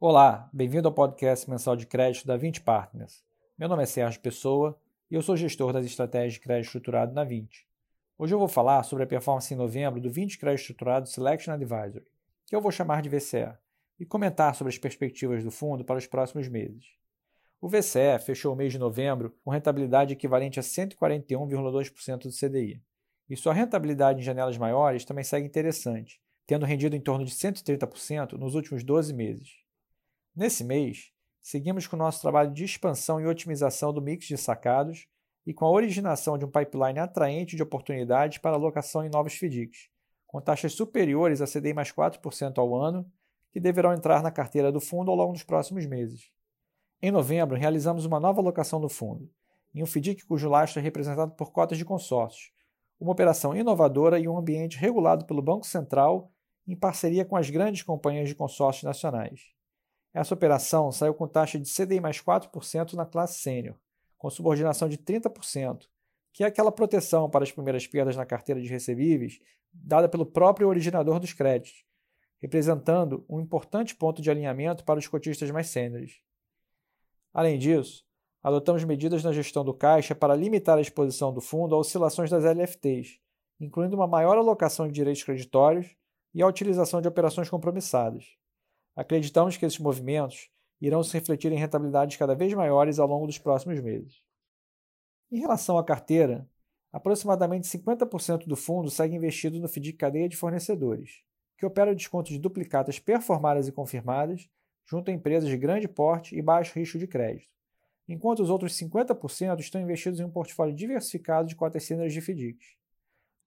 Olá, bem-vindo ao podcast mensal de crédito da 20 Partners. Meu nome é Sérgio Pessoa e eu sou gestor das estratégias de crédito estruturado na 20. Hoje eu vou falar sobre a performance em novembro do 20 Crédito Estruturado Selection Advisory, que eu vou chamar de VCE, e comentar sobre as perspectivas do fundo para os próximos meses. O VCE fechou o mês de novembro com rentabilidade equivalente a 141,2% do CDI. E sua rentabilidade em janelas maiores também segue interessante, tendo rendido em torno de 130% nos últimos 12 meses. Nesse mês, seguimos com o nosso trabalho de expansão e otimização do mix de sacados e com a originação de um pipeline atraente de oportunidades para alocação em novos FDICs, com taxas superiores a CDI mais 4% ao ano, que deverão entrar na carteira do fundo ao longo dos próximos meses. Em novembro, realizamos uma nova alocação do fundo, em um FDIC cujo lastro é representado por cotas de consórcios, uma operação inovadora e um ambiente regulado pelo Banco Central em parceria com as grandes companhias de consórcios nacionais. Essa operação saiu com taxa de CDI mais 4% na classe sênior, com subordinação de 30%, que é aquela proteção para as primeiras perdas na carteira de recebíveis dada pelo próprio originador dos créditos, representando um importante ponto de alinhamento para os cotistas mais sêniores. Além disso, adotamos medidas na gestão do caixa para limitar a exposição do fundo a oscilações das LFTs, incluindo uma maior alocação de direitos creditórios e a utilização de operações compromissadas. Acreditamos que esses movimentos irão se refletir em rentabilidades cada vez maiores ao longo dos próximos meses. Em relação à carteira, aproximadamente 50% do fundo segue investido no FDIC cadeia de fornecedores, que opera desconto de duplicatas performadas e confirmadas junto a empresas de grande porte e baixo risco de crédito, enquanto os outros 50% estão investidos em um portfólio diversificado de cotas sêniores de FDICs.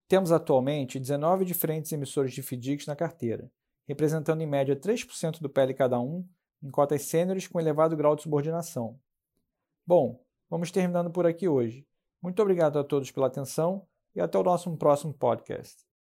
Temos atualmente 19 diferentes emissores de FDICs na carteira, representando em média 3% do PL cada um, em cotas sêniores com elevado grau de subordinação. Bom, vamos terminando por aqui hoje. Muito obrigado a todos pela atenção e até o nosso próximo podcast.